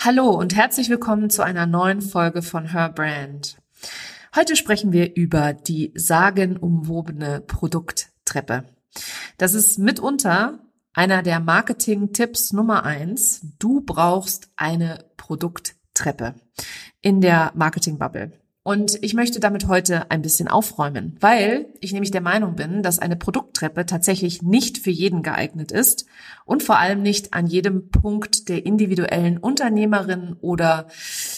Hallo und herzlich willkommen zu einer neuen Folge von Her Brand. Heute sprechen wir über die sagenumwobene Produkttreppe. Das ist mitunter einer der Marketing-Tipps Nummer eins. Du brauchst eine Produkttreppe in der Marketing-Bubble. Und ich möchte damit heute ein bisschen aufräumen, weil ich nämlich der Meinung bin, dass eine Produkttreppe tatsächlich nicht für jeden geeignet ist und vor allem nicht an jedem Punkt der individuellen Unternehmerin oder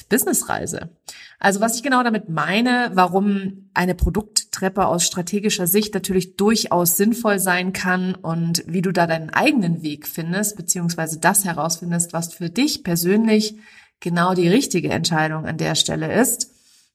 Businessreise. Also was ich genau damit meine, warum eine Produkttreppe aus strategischer Sicht natürlich durchaus sinnvoll sein kann und wie du da deinen eigenen Weg findest, beziehungsweise das herausfindest, was für dich persönlich genau die richtige Entscheidung an der Stelle ist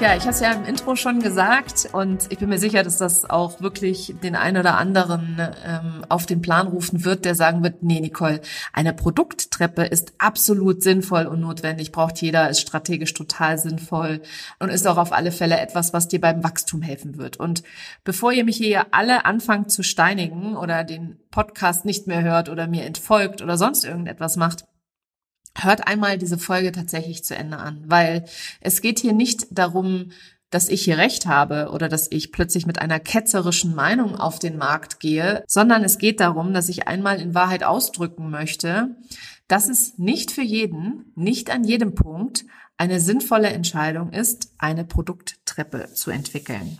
Ja, ich habe es ja im Intro schon gesagt und ich bin mir sicher, dass das auch wirklich den einen oder anderen ähm, auf den Plan rufen wird, der sagen wird, nee, Nicole, eine Produkttreppe ist absolut sinnvoll und notwendig, braucht jeder, ist strategisch total sinnvoll und ist auch auf alle Fälle etwas, was dir beim Wachstum helfen wird. Und bevor ihr mich hier alle anfangt zu steinigen oder den Podcast nicht mehr hört oder mir entfolgt oder sonst irgendetwas macht, hört einmal diese Folge tatsächlich zu Ende an, weil es geht hier nicht darum, dass ich hier recht habe oder dass ich plötzlich mit einer ketzerischen Meinung auf den Markt gehe, sondern es geht darum, dass ich einmal in Wahrheit ausdrücken möchte, dass es nicht für jeden, nicht an jedem Punkt eine sinnvolle Entscheidung ist, eine Produkttreppe zu entwickeln.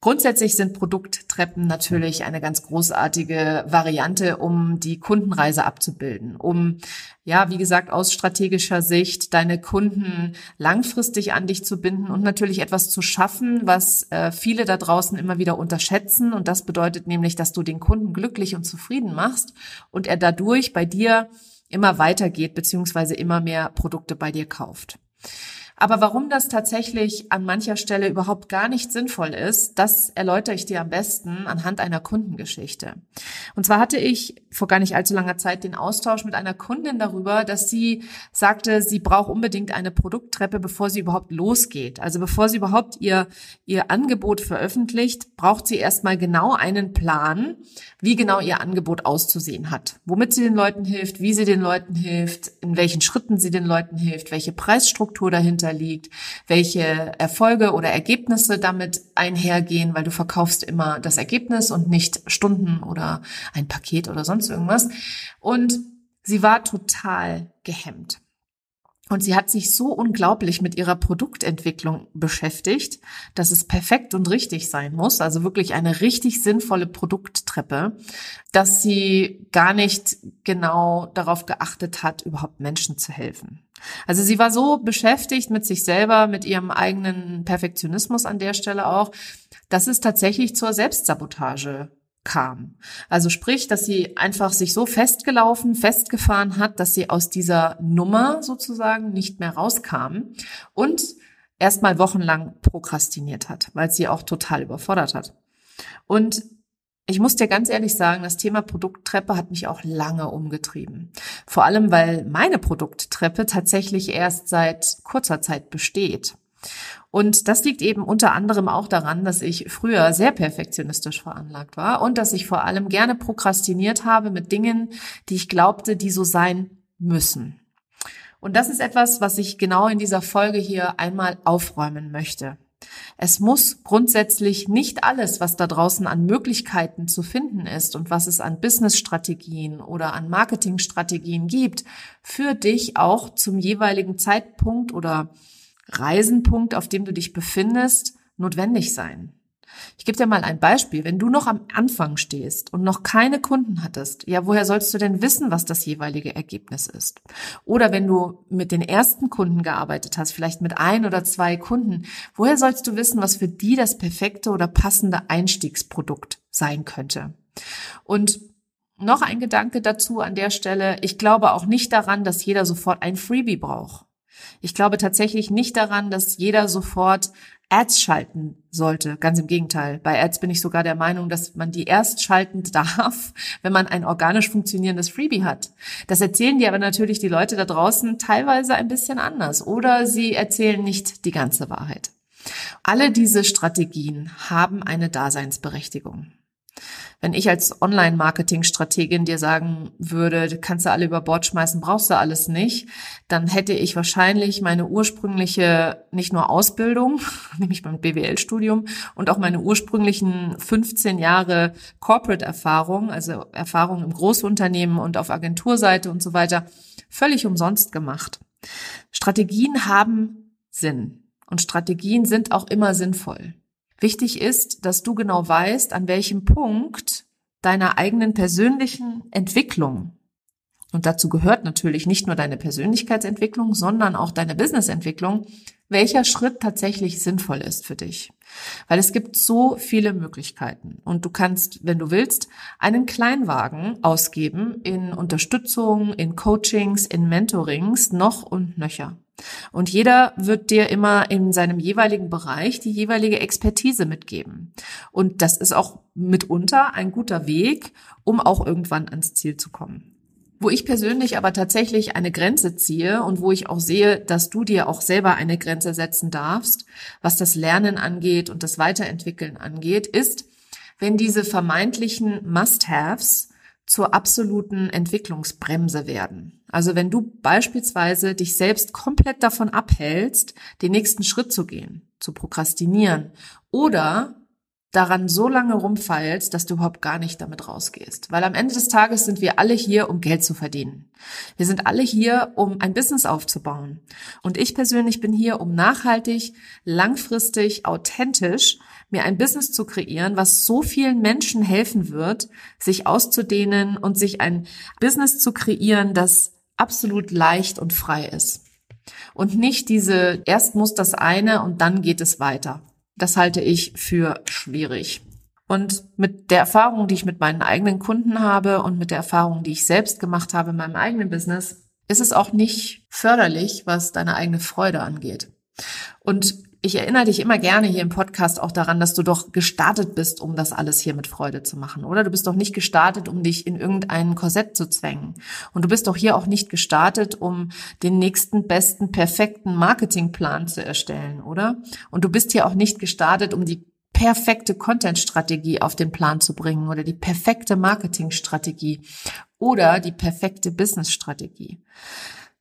Grundsätzlich sind Produkttreppen natürlich eine ganz großartige Variante, um die Kundenreise abzubilden, um, ja, wie gesagt, aus strategischer Sicht deine Kunden langfristig an dich zu binden und natürlich etwas zu schaffen, was äh, viele da draußen immer wieder unterschätzen. Und das bedeutet nämlich, dass du den Kunden glücklich und zufrieden machst und er dadurch bei dir immer weitergeht, beziehungsweise immer mehr Produkte bei dir kauft. Aber warum das tatsächlich an mancher Stelle überhaupt gar nicht sinnvoll ist, das erläutere ich dir am besten anhand einer Kundengeschichte. Und zwar hatte ich vor gar nicht allzu langer Zeit den Austausch mit einer Kundin darüber, dass sie sagte, sie braucht unbedingt eine Produkttreppe, bevor sie überhaupt losgeht. Also bevor sie überhaupt ihr, ihr Angebot veröffentlicht, braucht sie erstmal genau einen Plan, wie genau ihr Angebot auszusehen hat. Womit sie den Leuten hilft, wie sie den Leuten hilft, in welchen Schritten sie den Leuten hilft, welche Preisstruktur dahinter dahinter liegt, welche Erfolge oder Ergebnisse damit einhergehen, weil du verkaufst immer das Ergebnis und nicht Stunden oder ein Paket oder sonst irgendwas. Und sie war total gehemmt. Und sie hat sich so unglaublich mit ihrer Produktentwicklung beschäftigt, dass es perfekt und richtig sein muss, also wirklich eine richtig sinnvolle Produkttreppe, dass sie gar nicht genau darauf geachtet hat, überhaupt Menschen zu helfen. Also sie war so beschäftigt mit sich selber, mit ihrem eigenen Perfektionismus an der Stelle auch, dass es tatsächlich zur Selbstsabotage kam. Also sprich, dass sie einfach sich so festgelaufen, festgefahren hat, dass sie aus dieser Nummer sozusagen nicht mehr rauskam und erstmal wochenlang prokrastiniert hat, weil sie auch total überfordert hat. Und ich muss dir ganz ehrlich sagen, das Thema Produkttreppe hat mich auch lange umgetrieben. Vor allem, weil meine Produkttreppe tatsächlich erst seit kurzer Zeit besteht. Und das liegt eben unter anderem auch daran, dass ich früher sehr perfektionistisch veranlagt war und dass ich vor allem gerne prokrastiniert habe mit Dingen, die ich glaubte, die so sein müssen. Und das ist etwas, was ich genau in dieser Folge hier einmal aufräumen möchte. Es muss grundsätzlich nicht alles, was da draußen an Möglichkeiten zu finden ist und was es an Businessstrategien oder an Marketingstrategien gibt, für dich auch zum jeweiligen Zeitpunkt oder Reisenpunkt, auf dem du dich befindest, notwendig sein. Ich gebe dir mal ein Beispiel. Wenn du noch am Anfang stehst und noch keine Kunden hattest, ja, woher sollst du denn wissen, was das jeweilige Ergebnis ist? Oder wenn du mit den ersten Kunden gearbeitet hast, vielleicht mit ein oder zwei Kunden, woher sollst du wissen, was für die das perfekte oder passende Einstiegsprodukt sein könnte? Und noch ein Gedanke dazu an der Stelle. Ich glaube auch nicht daran, dass jeder sofort ein Freebie braucht. Ich glaube tatsächlich nicht daran, dass jeder sofort Ads schalten sollte. Ganz im Gegenteil. Bei Ads bin ich sogar der Meinung, dass man die erst schalten darf, wenn man ein organisch funktionierendes Freebie hat. Das erzählen die aber natürlich die Leute da draußen teilweise ein bisschen anders oder sie erzählen nicht die ganze Wahrheit. Alle diese Strategien haben eine Daseinsberechtigung. Wenn ich als Online-Marketing-Strategin dir sagen würde, kannst du alle über Bord schmeißen, brauchst du alles nicht, dann hätte ich wahrscheinlich meine ursprüngliche, nicht nur Ausbildung, nämlich beim BWL-Studium und auch meine ursprünglichen 15 Jahre Corporate-Erfahrung, also Erfahrung im Großunternehmen und auf Agenturseite und so weiter, völlig umsonst gemacht. Strategien haben Sinn. Und Strategien sind auch immer sinnvoll. Wichtig ist, dass du genau weißt, an welchem Punkt deiner eigenen persönlichen Entwicklung und dazu gehört natürlich nicht nur deine Persönlichkeitsentwicklung, sondern auch deine Businessentwicklung, welcher Schritt tatsächlich sinnvoll ist für dich. Weil es gibt so viele Möglichkeiten und du kannst, wenn du willst, einen Kleinwagen ausgeben in Unterstützung, in Coachings, in Mentorings, noch und nöcher. Und jeder wird dir immer in seinem jeweiligen Bereich die jeweilige Expertise mitgeben. Und das ist auch mitunter ein guter Weg, um auch irgendwann ans Ziel zu kommen. Wo ich persönlich aber tatsächlich eine Grenze ziehe und wo ich auch sehe, dass du dir auch selber eine Grenze setzen darfst, was das Lernen angeht und das Weiterentwickeln angeht, ist, wenn diese vermeintlichen Must-Haves zur absoluten Entwicklungsbremse werden. Also wenn du beispielsweise dich selbst komplett davon abhältst, den nächsten Schritt zu gehen, zu prokrastinieren oder daran so lange rumfeilst, dass du überhaupt gar nicht damit rausgehst. Weil am Ende des Tages sind wir alle hier, um Geld zu verdienen. Wir sind alle hier, um ein Business aufzubauen. Und ich persönlich bin hier, um nachhaltig, langfristig, authentisch mir ein Business zu kreieren, was so vielen Menschen helfen wird, sich auszudehnen und sich ein Business zu kreieren, das absolut leicht und frei ist. Und nicht diese, erst muss das eine und dann geht es weiter. Das halte ich für schwierig. Und mit der Erfahrung, die ich mit meinen eigenen Kunden habe und mit der Erfahrung, die ich selbst gemacht habe in meinem eigenen Business, ist es auch nicht förderlich, was deine eigene Freude angeht. Und ich erinnere dich immer gerne hier im Podcast auch daran, dass du doch gestartet bist, um das alles hier mit Freude zu machen. Oder du bist doch nicht gestartet, um dich in irgendein Korsett zu zwängen. Und du bist doch hier auch nicht gestartet, um den nächsten besten, perfekten Marketingplan zu erstellen, oder? Und du bist hier auch nicht gestartet, um die perfekte Content-Strategie auf den Plan zu bringen oder die perfekte Marketingstrategie oder die perfekte Business-Strategie.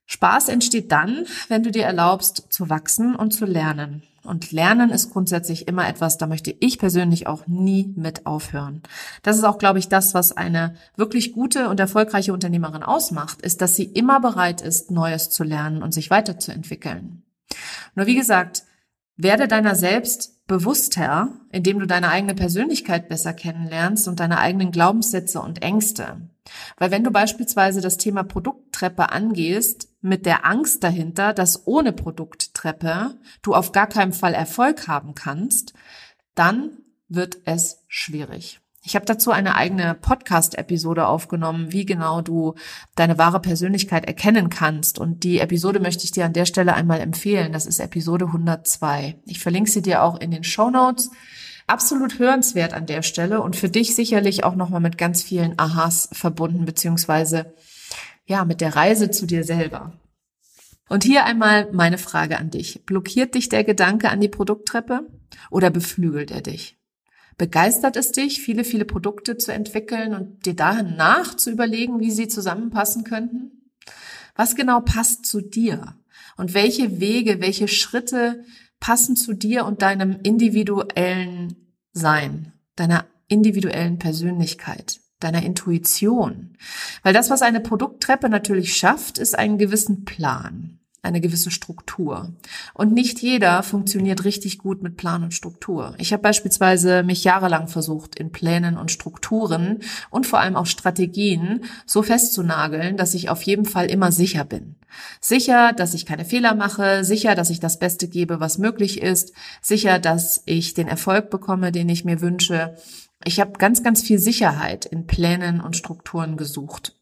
Spaß entsteht dann, wenn du dir erlaubst, zu wachsen und zu lernen. Und Lernen ist grundsätzlich immer etwas, da möchte ich persönlich auch nie mit aufhören. Das ist auch, glaube ich, das, was eine wirklich gute und erfolgreiche Unternehmerin ausmacht, ist, dass sie immer bereit ist, Neues zu lernen und sich weiterzuentwickeln. Nur wie gesagt, werde deiner selbst bewusster, indem du deine eigene Persönlichkeit besser kennenlernst und deine eigenen Glaubenssätze und Ängste. Weil wenn du beispielsweise das Thema Produkttreppe angehst, mit der Angst dahinter, dass ohne Produkttreppe du auf gar keinen Fall Erfolg haben kannst, dann wird es schwierig. Ich habe dazu eine eigene Podcast-Episode aufgenommen, wie genau du deine wahre Persönlichkeit erkennen kannst. Und die Episode möchte ich dir an der Stelle einmal empfehlen. Das ist Episode 102. Ich verlinke sie dir auch in den Show Notes. Absolut hörenswert an der Stelle und für dich sicherlich auch nochmal mit ganz vielen Ahas verbunden, beziehungsweise ja, mit der Reise zu dir selber. Und hier einmal meine Frage an dich. Blockiert dich der Gedanke an die Produkttreppe oder beflügelt er dich? Begeistert es dich, viele, viele Produkte zu entwickeln und dir dahin nach zu überlegen, wie sie zusammenpassen könnten? Was genau passt zu dir? Und welche Wege, welche Schritte passen zu dir und deinem individuellen Sein, deiner individuellen Persönlichkeit? deiner Intuition. Weil das, was eine Produkttreppe natürlich schafft, ist einen gewissen Plan. Eine gewisse Struktur. Und nicht jeder funktioniert richtig gut mit Plan und Struktur. Ich habe beispielsweise mich jahrelang versucht, in Plänen und Strukturen und vor allem auch Strategien so festzunageln, dass ich auf jeden Fall immer sicher bin. Sicher, dass ich keine Fehler mache, sicher, dass ich das Beste gebe, was möglich ist, sicher, dass ich den Erfolg bekomme, den ich mir wünsche. Ich habe ganz, ganz viel Sicherheit in Plänen und Strukturen gesucht.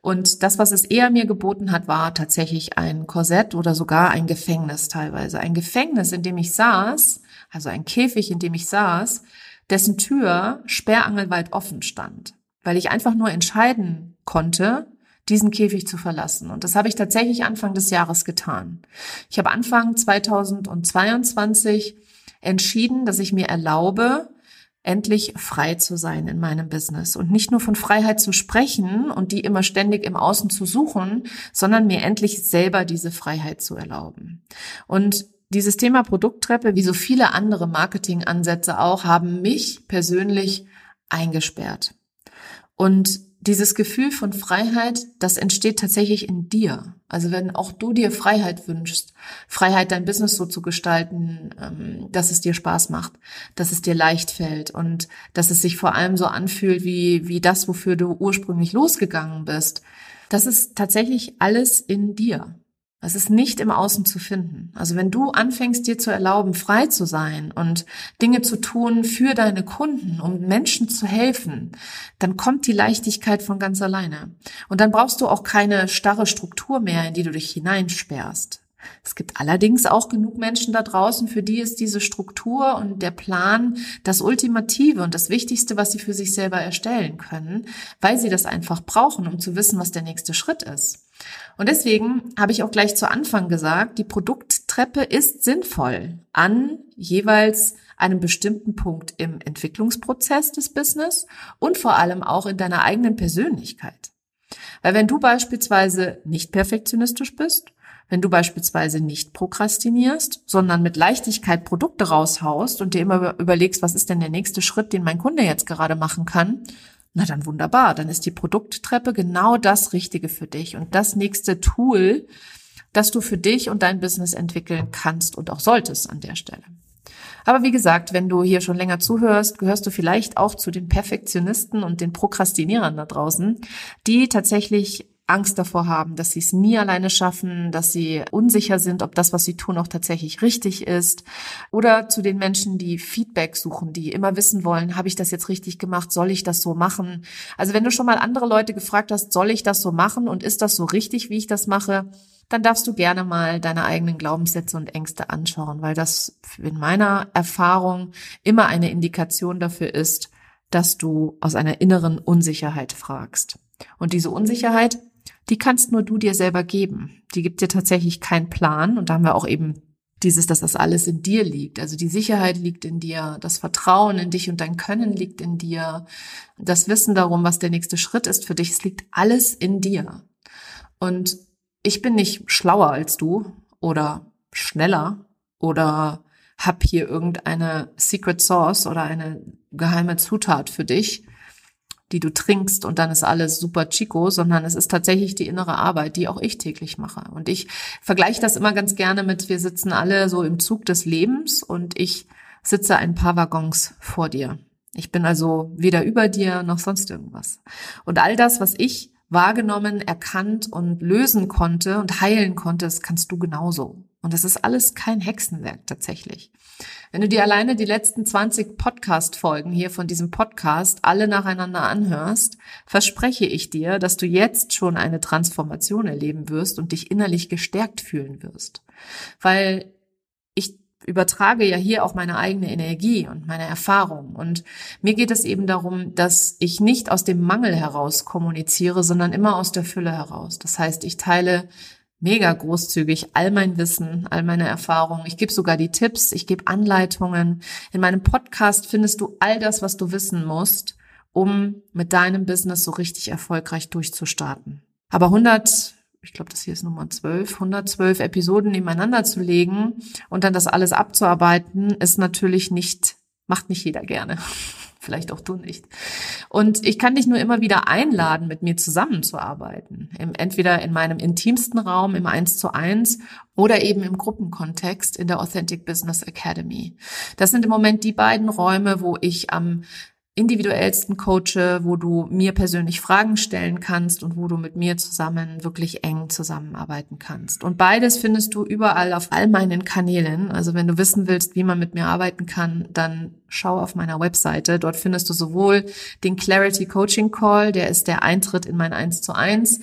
Und das, was es eher mir geboten hat, war tatsächlich ein Korsett oder sogar ein Gefängnis teilweise. Ein Gefängnis, in dem ich saß, also ein Käfig, in dem ich saß, dessen Tür sperrangelweit offen stand, weil ich einfach nur entscheiden konnte, diesen Käfig zu verlassen. Und das habe ich tatsächlich Anfang des Jahres getan. Ich habe Anfang 2022 entschieden, dass ich mir erlaube, endlich frei zu sein in meinem Business und nicht nur von Freiheit zu sprechen und die immer ständig im Außen zu suchen, sondern mir endlich selber diese Freiheit zu erlauben. Und dieses Thema Produkttreppe, wie so viele andere Marketingansätze auch, haben mich persönlich eingesperrt. Und dieses Gefühl von Freiheit, das entsteht tatsächlich in dir. Also wenn auch du dir Freiheit wünschst, Freiheit, dein Business so zu gestalten, ähm, dass es dir Spaß macht, dass es dir leicht fällt und dass es sich vor allem so anfühlt wie, wie das, wofür du ursprünglich losgegangen bist. Das ist tatsächlich alles in dir. Es ist nicht im Außen zu finden. Also wenn du anfängst, dir zu erlauben, frei zu sein und Dinge zu tun für deine Kunden, um Menschen zu helfen, dann kommt die Leichtigkeit von ganz alleine. Und dann brauchst du auch keine starre Struktur mehr, in die du dich hineinsperrst. Es gibt allerdings auch genug Menschen da draußen, für die ist diese Struktur und der Plan das Ultimative und das Wichtigste, was sie für sich selber erstellen können, weil sie das einfach brauchen, um zu wissen, was der nächste Schritt ist. Und deswegen habe ich auch gleich zu Anfang gesagt, die Produkttreppe ist sinnvoll an jeweils einem bestimmten Punkt im Entwicklungsprozess des Business und vor allem auch in deiner eigenen Persönlichkeit. Weil wenn du beispielsweise nicht perfektionistisch bist, wenn du beispielsweise nicht prokrastinierst, sondern mit Leichtigkeit Produkte raushaust und dir immer überlegst, was ist denn der nächste Schritt, den mein Kunde jetzt gerade machen kann, na dann wunderbar, dann ist die Produkttreppe genau das Richtige für dich und das nächste Tool, das du für dich und dein Business entwickeln kannst und auch solltest an der Stelle. Aber wie gesagt, wenn du hier schon länger zuhörst, gehörst du vielleicht auch zu den Perfektionisten und den Prokrastinierern da draußen, die tatsächlich Angst davor haben, dass sie es nie alleine schaffen, dass sie unsicher sind, ob das, was sie tun, auch tatsächlich richtig ist. Oder zu den Menschen, die Feedback suchen, die immer wissen wollen, habe ich das jetzt richtig gemacht, soll ich das so machen? Also wenn du schon mal andere Leute gefragt hast, soll ich das so machen und ist das so richtig, wie ich das mache, dann darfst du gerne mal deine eigenen Glaubenssätze und Ängste anschauen, weil das in meiner Erfahrung immer eine Indikation dafür ist, dass du aus einer inneren Unsicherheit fragst. Und diese Unsicherheit, die kannst nur du dir selber geben. Die gibt dir tatsächlich keinen Plan. Und da haben wir auch eben dieses, dass das alles in dir liegt. Also die Sicherheit liegt in dir, das Vertrauen in dich und dein Können liegt in dir, das Wissen darum, was der nächste Schritt ist für dich. Es liegt alles in dir. Und ich bin nicht schlauer als du oder schneller oder hab hier irgendeine Secret Sauce oder eine geheime Zutat für dich, die du trinkst und dann ist alles super chico, sondern es ist tatsächlich die innere Arbeit, die auch ich täglich mache. Und ich vergleiche das immer ganz gerne mit, wir sitzen alle so im Zug des Lebens und ich sitze ein paar Waggons vor dir. Ich bin also weder über dir noch sonst irgendwas. Und all das, was ich wahrgenommen, erkannt und lösen konnte und heilen konnte, das kannst du genauso. Und das ist alles kein Hexenwerk tatsächlich. Wenn du dir alleine die letzten 20 Podcast-Folgen hier von diesem Podcast alle nacheinander anhörst, verspreche ich dir, dass du jetzt schon eine Transformation erleben wirst und dich innerlich gestärkt fühlen wirst. Weil ich übertrage ja hier auch meine eigene Energie und meine Erfahrung. Und mir geht es eben darum, dass ich nicht aus dem Mangel heraus kommuniziere, sondern immer aus der Fülle heraus. Das heißt, ich teile mega großzügig all mein Wissen, all meine Erfahrungen. Ich gebe sogar die Tipps, ich gebe Anleitungen. In meinem Podcast findest du all das, was du wissen musst, um mit deinem Business so richtig erfolgreich durchzustarten. Aber 100, ich glaube, das hier ist Nummer 12, 112 Episoden nebeneinander zu legen und dann das alles abzuarbeiten, ist natürlich nicht, macht nicht jeder gerne. Vielleicht auch du nicht. Und ich kann dich nur immer wieder einladen, mit mir zusammenzuarbeiten. Entweder in meinem intimsten Raum im 1 zu 1 oder eben im Gruppenkontext in der Authentic Business Academy. Das sind im Moment die beiden Räume, wo ich am individuellsten coache, wo du mir persönlich Fragen stellen kannst und wo du mit mir zusammen wirklich eng zusammenarbeiten kannst. Und beides findest du überall auf all meinen Kanälen. Also wenn du wissen willst, wie man mit mir arbeiten kann, dann schau auf meiner Webseite. Dort findest du sowohl den Clarity Coaching Call, der ist der Eintritt in mein 1 zu 1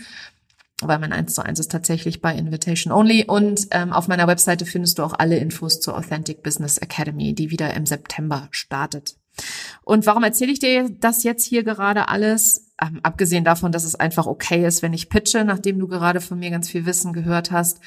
weil mein 1 zu 1 ist tatsächlich bei Invitation Only. Und ähm, auf meiner Webseite findest du auch alle Infos zur Authentic Business Academy, die wieder im September startet. Und warum erzähle ich dir das jetzt hier gerade alles? Ähm, abgesehen davon, dass es einfach okay ist, wenn ich pitche, nachdem du gerade von mir ganz viel Wissen gehört hast,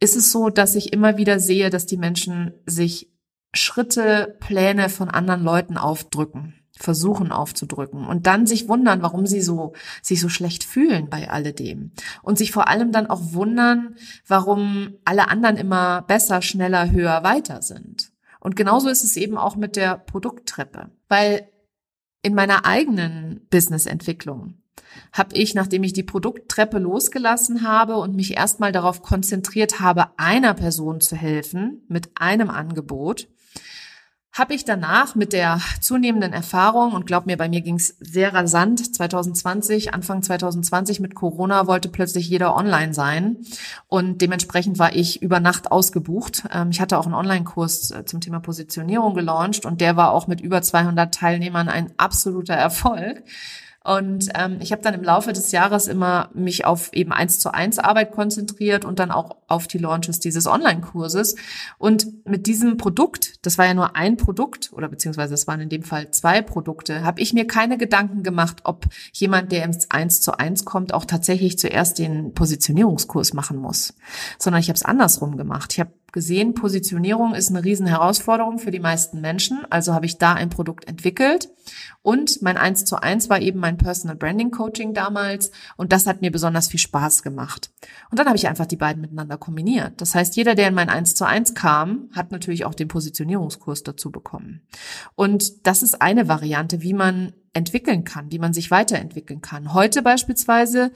ist es so, dass ich immer wieder sehe, dass die Menschen sich Schritte, Pläne von anderen Leuten aufdrücken, versuchen aufzudrücken und dann sich wundern, warum sie so, sich so schlecht fühlen bei alledem. Und sich vor allem dann auch wundern, warum alle anderen immer besser, schneller, höher, weiter sind. Und genauso ist es eben auch mit der Produkttreppe, weil in meiner eigenen Businessentwicklung habe ich, nachdem ich die Produkttreppe losgelassen habe und mich erstmal darauf konzentriert habe, einer Person zu helfen mit einem Angebot, habe ich danach mit der zunehmenden Erfahrung und glaub mir, bei mir ging es sehr rasant. 2020, Anfang 2020 mit Corona wollte plötzlich jeder online sein und dementsprechend war ich über Nacht ausgebucht. Ähm, ich hatte auch einen Online-Kurs äh, zum Thema Positionierung gelauncht und der war auch mit über 200 Teilnehmern ein absoluter Erfolg. Und ähm, ich habe dann im Laufe des Jahres immer mich auf eben eins zu eins Arbeit konzentriert und dann auch auf die Launches dieses Online-Kurses. Und mit diesem Produkt, das war ja nur ein Produkt oder beziehungsweise es waren in dem Fall zwei Produkte, habe ich mir keine Gedanken gemacht, ob jemand, der ins eins zu eins kommt, auch tatsächlich zuerst den Positionierungskurs machen muss, sondern ich habe es andersrum gemacht. Ich habe gesehen, Positionierung ist eine riesen Herausforderung für die meisten Menschen. Also habe ich da ein Produkt entwickelt. Und mein 1 zu 1 war eben mein Personal Branding Coaching damals. Und das hat mir besonders viel Spaß gemacht. Und dann habe ich einfach die beiden miteinander kombiniert. Das heißt, jeder, der in mein 1 zu 1 kam, hat natürlich auch den Positionierungskurs dazu bekommen. Und das ist eine Variante, wie man entwickeln kann, wie man sich weiterentwickeln kann. Heute beispielsweise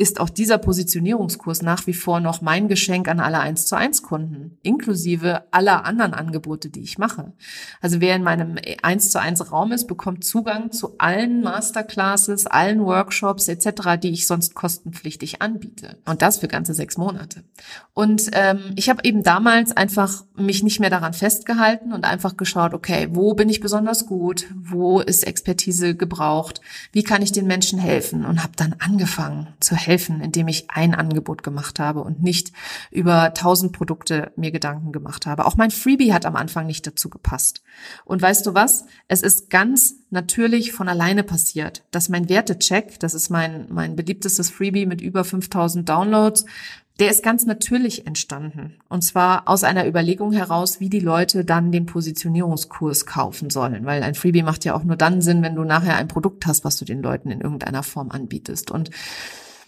ist auch dieser Positionierungskurs nach wie vor noch mein Geschenk an alle 1 zu 1 Kunden, inklusive aller anderen Angebote, die ich mache. Also wer in meinem 1 zu 1 Raum ist, bekommt Zugang zu allen Masterclasses, allen Workshops etc., die ich sonst kostenpflichtig anbiete. Und das für ganze sechs Monate. Und ähm, ich habe eben damals einfach mich nicht mehr daran festgehalten und einfach geschaut, okay, wo bin ich besonders gut? Wo ist Expertise gebraucht? Wie kann ich den Menschen helfen? Und habe dann angefangen zu helfen helfen, indem ich ein Angebot gemacht habe und nicht über tausend Produkte mir Gedanken gemacht habe. Auch mein Freebie hat am Anfang nicht dazu gepasst. Und weißt du was? Es ist ganz natürlich von alleine passiert, dass mein Wertecheck, das ist mein, mein beliebtestes Freebie mit über 5000 Downloads, der ist ganz natürlich entstanden. Und zwar aus einer Überlegung heraus, wie die Leute dann den Positionierungskurs kaufen sollen. Weil ein Freebie macht ja auch nur dann Sinn, wenn du nachher ein Produkt hast, was du den Leuten in irgendeiner Form anbietest. Und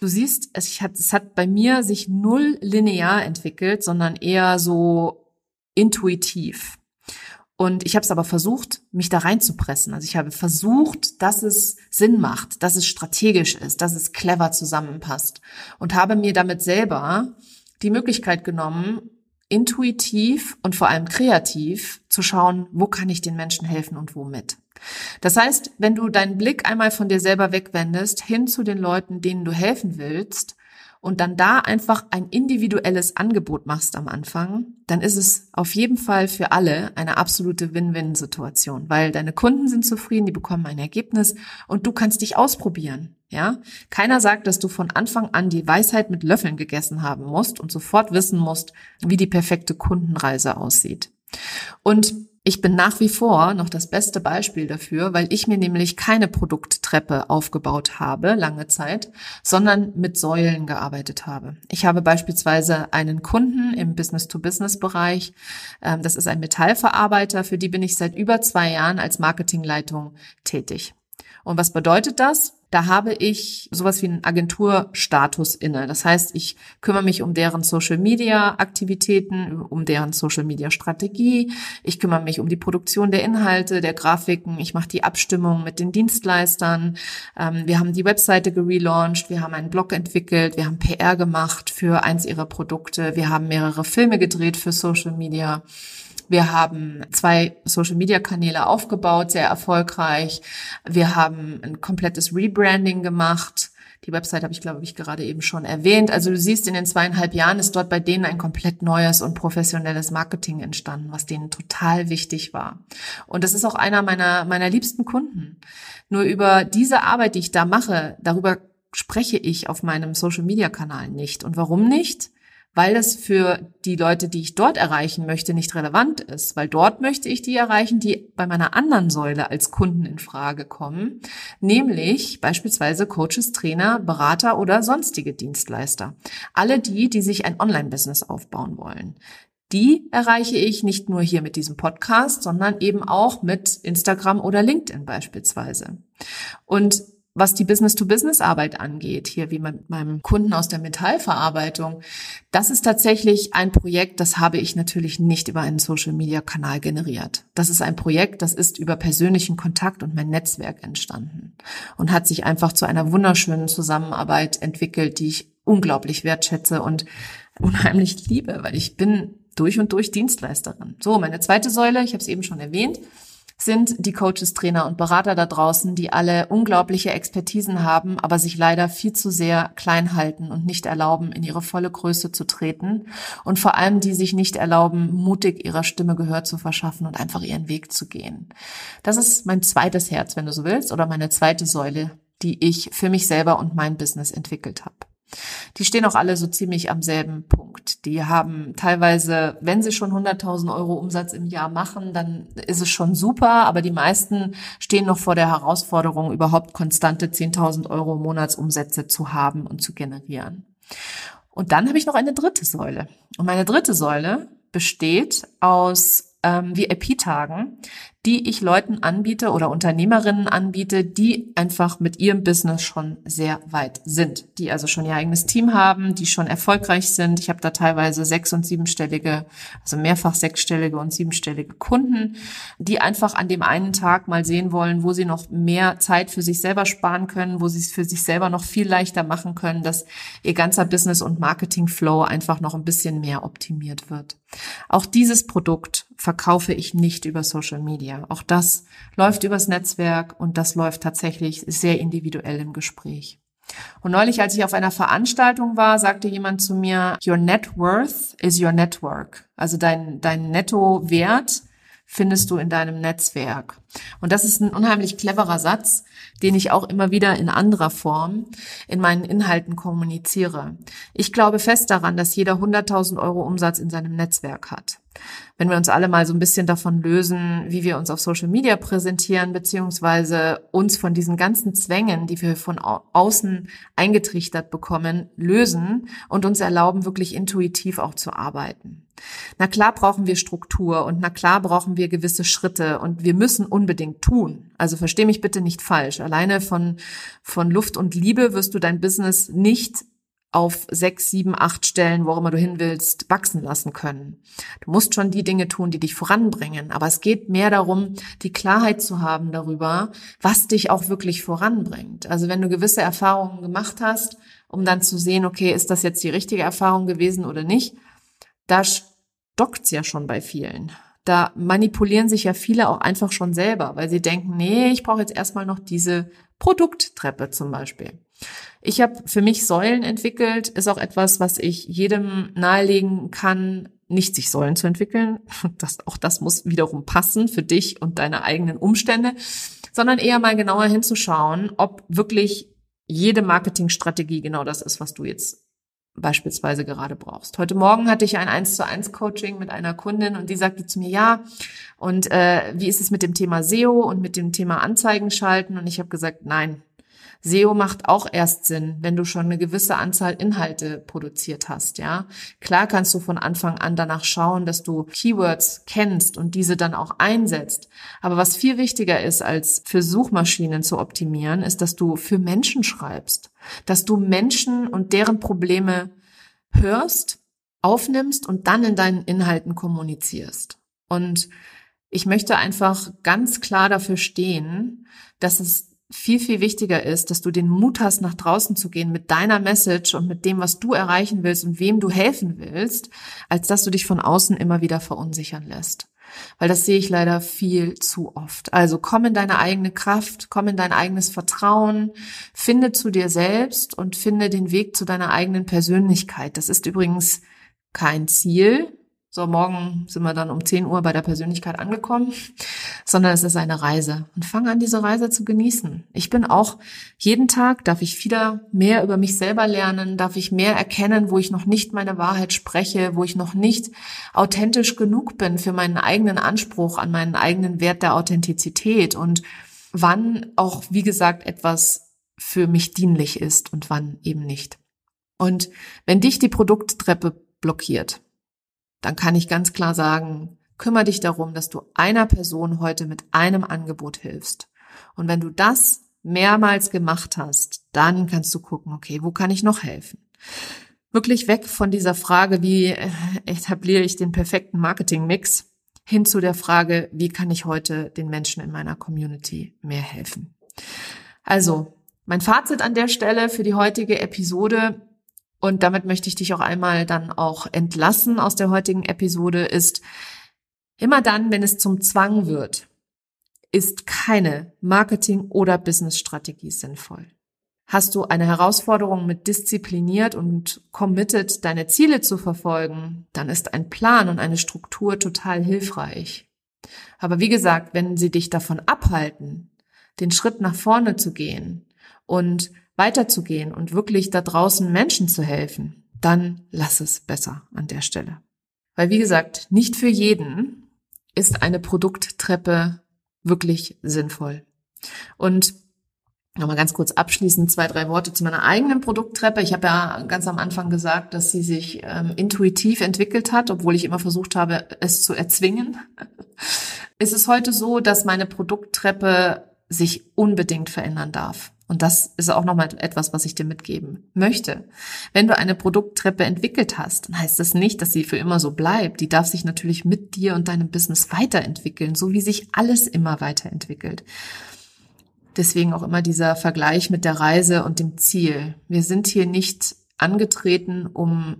Du siehst, es hat, es hat bei mir sich null linear entwickelt, sondern eher so intuitiv. Und ich habe es aber versucht, mich da reinzupressen. Also ich habe versucht, dass es Sinn macht, dass es strategisch ist, dass es clever zusammenpasst und habe mir damit selber die Möglichkeit genommen, intuitiv und vor allem kreativ zu schauen, wo kann ich den Menschen helfen und womit. Das heißt, wenn du deinen Blick einmal von dir selber wegwendest, hin zu den Leuten, denen du helfen willst, und dann da einfach ein individuelles Angebot machst am Anfang, dann ist es auf jeden Fall für alle eine absolute Win-Win-Situation, weil deine Kunden sind zufrieden, die bekommen ein Ergebnis und du kannst dich ausprobieren. Ja, keiner sagt, dass du von Anfang an die Weisheit mit Löffeln gegessen haben musst und sofort wissen musst, wie die perfekte Kundenreise aussieht. Und ich bin nach wie vor noch das beste Beispiel dafür, weil ich mir nämlich keine Produkttreppe aufgebaut habe, lange Zeit, sondern mit Säulen gearbeitet habe. Ich habe beispielsweise einen Kunden im Business-to-Business-Bereich. Ähm, das ist ein Metallverarbeiter, für die bin ich seit über zwei Jahren als Marketingleitung tätig. Und was bedeutet das? Da habe ich sowas wie einen Agenturstatus inne. Das heißt, ich kümmere mich um deren Social Media Aktivitäten, um deren Social Media Strategie. Ich kümmere mich um die Produktion der Inhalte, der Grafiken. Ich mache die Abstimmung mit den Dienstleistern. Ähm, wir haben die Webseite gelauncht. Wir haben einen Blog entwickelt. Wir haben PR gemacht für eins ihrer Produkte. Wir haben mehrere Filme gedreht für Social Media. Wir haben zwei Social-Media-Kanäle aufgebaut, sehr erfolgreich. Wir haben ein komplettes Rebranding gemacht. Die Website habe ich, glaube ich, gerade eben schon erwähnt. Also du siehst, in den zweieinhalb Jahren ist dort bei denen ein komplett neues und professionelles Marketing entstanden, was denen total wichtig war. Und das ist auch einer meiner, meiner liebsten Kunden. Nur über diese Arbeit, die ich da mache, darüber spreche ich auf meinem Social-Media-Kanal nicht. Und warum nicht? Weil es für die Leute, die ich dort erreichen möchte, nicht relevant ist, weil dort möchte ich die erreichen, die bei meiner anderen Säule als Kunden in Frage kommen, nämlich beispielsweise Coaches, Trainer, Berater oder sonstige Dienstleister. Alle die, die sich ein Online-Business aufbauen wollen. Die erreiche ich nicht nur hier mit diesem Podcast, sondern eben auch mit Instagram oder LinkedIn beispielsweise. Und was die Business-to-Business-Arbeit angeht, hier wie mit meinem Kunden aus der Metallverarbeitung, das ist tatsächlich ein Projekt, das habe ich natürlich nicht über einen Social-Media-Kanal generiert. Das ist ein Projekt, das ist über persönlichen Kontakt und mein Netzwerk entstanden und hat sich einfach zu einer wunderschönen Zusammenarbeit entwickelt, die ich unglaublich wertschätze und unheimlich liebe, weil ich bin durch und durch Dienstleisterin. So, meine zweite Säule, ich habe es eben schon erwähnt, sind die Coaches, Trainer und Berater da draußen, die alle unglaubliche Expertisen haben, aber sich leider viel zu sehr klein halten und nicht erlauben, in ihre volle Größe zu treten und vor allem die sich nicht erlauben, mutig ihrer Stimme Gehör zu verschaffen und einfach ihren Weg zu gehen. Das ist mein zweites Herz, wenn du so willst, oder meine zweite Säule, die ich für mich selber und mein Business entwickelt habe. Die stehen auch alle so ziemlich am selben Punkt. Die haben teilweise, wenn sie schon 100.000 Euro Umsatz im Jahr machen, dann ist es schon super, aber die meisten stehen noch vor der Herausforderung, überhaupt konstante 10.000 Euro Monatsumsätze zu haben und zu generieren. Und dann habe ich noch eine dritte Säule. Und meine dritte Säule besteht aus ähm, VIP-Tagen, die ich Leuten anbiete oder Unternehmerinnen anbiete, die einfach mit ihrem Business schon sehr weit sind, die also schon ihr eigenes Team haben, die schon erfolgreich sind. Ich habe da teilweise sechs- und siebenstellige, also mehrfach sechsstellige und siebenstellige Kunden, die einfach an dem einen Tag mal sehen wollen, wo sie noch mehr Zeit für sich selber sparen können, wo sie es für sich selber noch viel leichter machen können, dass ihr ganzer Business- und Marketing-Flow einfach noch ein bisschen mehr optimiert wird. Auch dieses Produkt verkaufe ich nicht über Social Media. Auch das läuft übers Netzwerk und das läuft tatsächlich sehr individuell im Gespräch. Und neulich, als ich auf einer Veranstaltung war, sagte jemand zu mir, Your net worth is your network. Also dein, dein Nettowert findest du in deinem Netzwerk. Und das ist ein unheimlich cleverer Satz, den ich auch immer wieder in anderer Form in meinen Inhalten kommuniziere. Ich glaube fest daran, dass jeder 100.000 Euro Umsatz in seinem Netzwerk hat wenn wir uns alle mal so ein bisschen davon lösen, wie wir uns auf Social Media präsentieren, beziehungsweise uns von diesen ganzen Zwängen, die wir von außen eingetrichtert bekommen, lösen und uns erlauben, wirklich intuitiv auch zu arbeiten. Na klar brauchen wir Struktur und na klar brauchen wir gewisse Schritte und wir müssen unbedingt tun. Also versteh mich bitte nicht falsch. Alleine von, von Luft und Liebe wirst du dein Business nicht auf sechs, sieben, acht Stellen, wo immer du hin willst, wachsen lassen können. Du musst schon die Dinge tun, die dich voranbringen. Aber es geht mehr darum, die Klarheit zu haben darüber, was dich auch wirklich voranbringt. Also wenn du gewisse Erfahrungen gemacht hast, um dann zu sehen, okay, ist das jetzt die richtige Erfahrung gewesen oder nicht, da stockt's ja schon bei vielen. Da manipulieren sich ja viele auch einfach schon selber, weil sie denken, nee, ich brauche jetzt erstmal noch diese Produkttreppe zum Beispiel. Ich habe für mich Säulen entwickelt, ist auch etwas, was ich jedem nahelegen kann, nicht sich Säulen zu entwickeln. Das, auch das muss wiederum passen für dich und deine eigenen Umstände, sondern eher mal genauer hinzuschauen, ob wirklich jede Marketingstrategie genau das ist, was du jetzt beispielsweise gerade brauchst. Heute Morgen hatte ich ein 1 zu 1 Coaching mit einer Kundin und die sagte zu mir, ja, und äh, wie ist es mit dem Thema SEO und mit dem Thema Anzeigen schalten? Und ich habe gesagt, nein, SEO macht auch erst Sinn, wenn du schon eine gewisse Anzahl Inhalte produziert hast, ja. Klar kannst du von Anfang an danach schauen, dass du Keywords kennst und diese dann auch einsetzt. Aber was viel wichtiger ist, als für Suchmaschinen zu optimieren, ist, dass du für Menschen schreibst, dass du Menschen und deren Probleme hörst, aufnimmst und dann in deinen Inhalten kommunizierst. Und ich möchte einfach ganz klar dafür stehen, dass es viel, viel wichtiger ist, dass du den Mut hast, nach draußen zu gehen mit deiner Message und mit dem, was du erreichen willst und wem du helfen willst, als dass du dich von außen immer wieder verunsichern lässt. Weil das sehe ich leider viel zu oft. Also komm in deine eigene Kraft, komm in dein eigenes Vertrauen, finde zu dir selbst und finde den Weg zu deiner eigenen Persönlichkeit. Das ist übrigens kein Ziel, so morgen sind wir dann um 10 Uhr bei der Persönlichkeit angekommen, sondern es ist eine Reise. Und fange an, diese Reise zu genießen. Ich bin auch jeden Tag, darf ich wieder mehr über mich selber lernen, darf ich mehr erkennen, wo ich noch nicht meine Wahrheit spreche, wo ich noch nicht authentisch genug bin für meinen eigenen Anspruch an meinen eigenen Wert der Authentizität und wann auch, wie gesagt, etwas für mich dienlich ist und wann eben nicht. Und wenn dich die Produkttreppe blockiert, dann kann ich ganz klar sagen, kümmere dich darum, dass du einer Person heute mit einem Angebot hilfst. Und wenn du das mehrmals gemacht hast, dann kannst du gucken, okay, wo kann ich noch helfen? Wirklich weg von dieser Frage, wie äh, etabliere ich den perfekten Marketingmix, hin zu der Frage, wie kann ich heute den Menschen in meiner Community mehr helfen? Also, mein Fazit an der Stelle für die heutige Episode. Und damit möchte ich dich auch einmal dann auch entlassen aus der heutigen Episode ist, immer dann, wenn es zum Zwang wird, ist keine Marketing- oder Businessstrategie sinnvoll. Hast du eine Herausforderung mit diszipliniert und committed, deine Ziele zu verfolgen, dann ist ein Plan und eine Struktur total hilfreich. Aber wie gesagt, wenn sie dich davon abhalten, den Schritt nach vorne zu gehen und weiterzugehen und wirklich da draußen Menschen zu helfen, dann lass es besser an der Stelle. Weil wie gesagt, nicht für jeden ist eine Produkttreppe wirklich sinnvoll. Und Nochmal ganz kurz abschließend zwei, drei Worte zu meiner eigenen Produkttreppe. Ich habe ja ganz am Anfang gesagt, dass sie sich ähm, intuitiv entwickelt hat, obwohl ich immer versucht habe, es zu erzwingen. es ist heute so, dass meine Produkttreppe sich unbedingt verändern darf. Und das ist auch nochmal etwas, was ich dir mitgeben möchte. Wenn du eine Produkttreppe entwickelt hast, dann heißt das nicht, dass sie für immer so bleibt. Die darf sich natürlich mit dir und deinem Business weiterentwickeln, so wie sich alles immer weiterentwickelt. Deswegen auch immer dieser Vergleich mit der Reise und dem Ziel. Wir sind hier nicht angetreten, um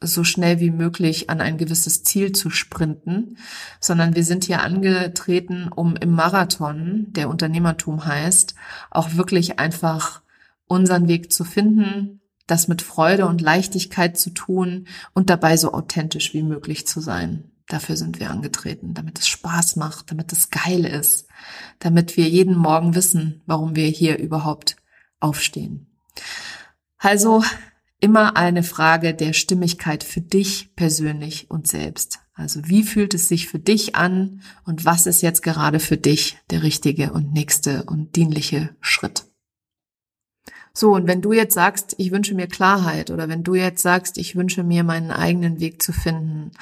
so schnell wie möglich an ein gewisses Ziel zu sprinten, sondern wir sind hier angetreten, um im Marathon, der Unternehmertum heißt, auch wirklich einfach unseren Weg zu finden, das mit Freude und Leichtigkeit zu tun und dabei so authentisch wie möglich zu sein. Dafür sind wir angetreten, damit es Spaß macht, damit es geil ist, damit wir jeden Morgen wissen, warum wir hier überhaupt aufstehen. Also immer eine Frage der Stimmigkeit für dich persönlich und selbst. Also wie fühlt es sich für dich an und was ist jetzt gerade für dich der richtige und nächste und dienliche Schritt? So, und wenn du jetzt sagst, ich wünsche mir Klarheit oder wenn du jetzt sagst, ich wünsche mir meinen eigenen Weg zu finden,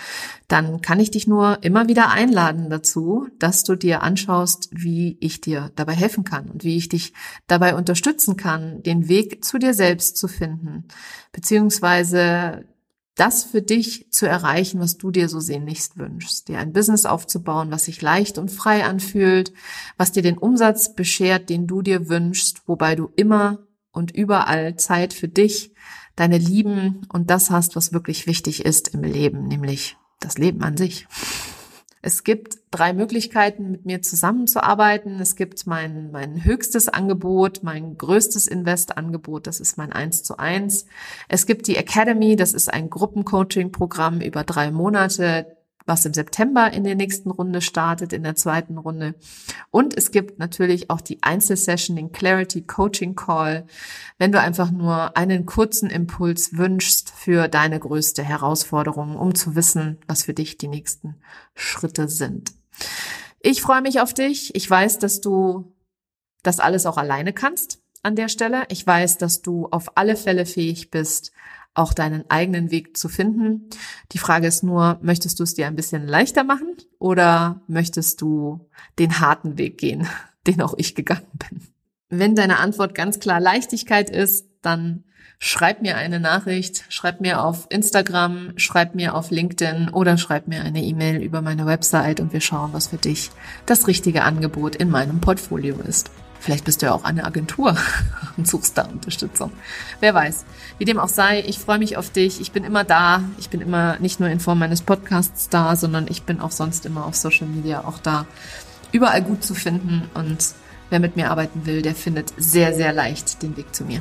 dann kann ich dich nur immer wieder einladen dazu, dass du dir anschaust, wie ich dir dabei helfen kann und wie ich dich dabei unterstützen kann, den Weg zu dir selbst zu finden, beziehungsweise das für dich zu erreichen, was du dir so sehnlichst wünschst. Dir ein Business aufzubauen, was sich leicht und frei anfühlt, was dir den Umsatz beschert, den du dir wünschst, wobei du immer und überall Zeit für dich, deine Lieben und das hast, was wirklich wichtig ist im Leben, nämlich das Leben an sich. Es gibt drei Möglichkeiten, mit mir zusammenzuarbeiten. Es gibt mein, mein höchstes Angebot, mein größtes Investangebot, das ist mein 1 zu 1. Es gibt die Academy, das ist ein Gruppencoaching-Programm über drei Monate was im September in der nächsten Runde startet, in der zweiten Runde. Und es gibt natürlich auch die Einzelsession, den Clarity Coaching Call, wenn du einfach nur einen kurzen Impuls wünschst für deine größte Herausforderung, um zu wissen, was für dich die nächsten Schritte sind. Ich freue mich auf dich. Ich weiß, dass du das alles auch alleine kannst. an der Stelle. Ich weiß, dass du auf alle Fälle fähig bist, auch deinen eigenen Weg zu finden. Die Frage ist nur, möchtest du es dir ein bisschen leichter machen oder möchtest du den harten Weg gehen, den auch ich gegangen bin? Wenn deine Antwort ganz klar Leichtigkeit ist, dann schreib mir eine Nachricht, schreib mir auf Instagram, schreib mir auf LinkedIn oder schreib mir eine E-Mail über meine Website und wir schauen, was für dich das richtige Angebot in meinem Portfolio ist. Vielleicht bist du ja auch eine Agentur und suchst da Unterstützung. Wer weiß. Wie dem auch sei, ich freue mich auf dich. Ich bin immer da. Ich bin immer nicht nur in Form meines Podcasts da, sondern ich bin auch sonst immer auf Social Media auch da. Überall gut zu finden und wer mit mir arbeiten will, der findet sehr, sehr leicht den Weg zu mir.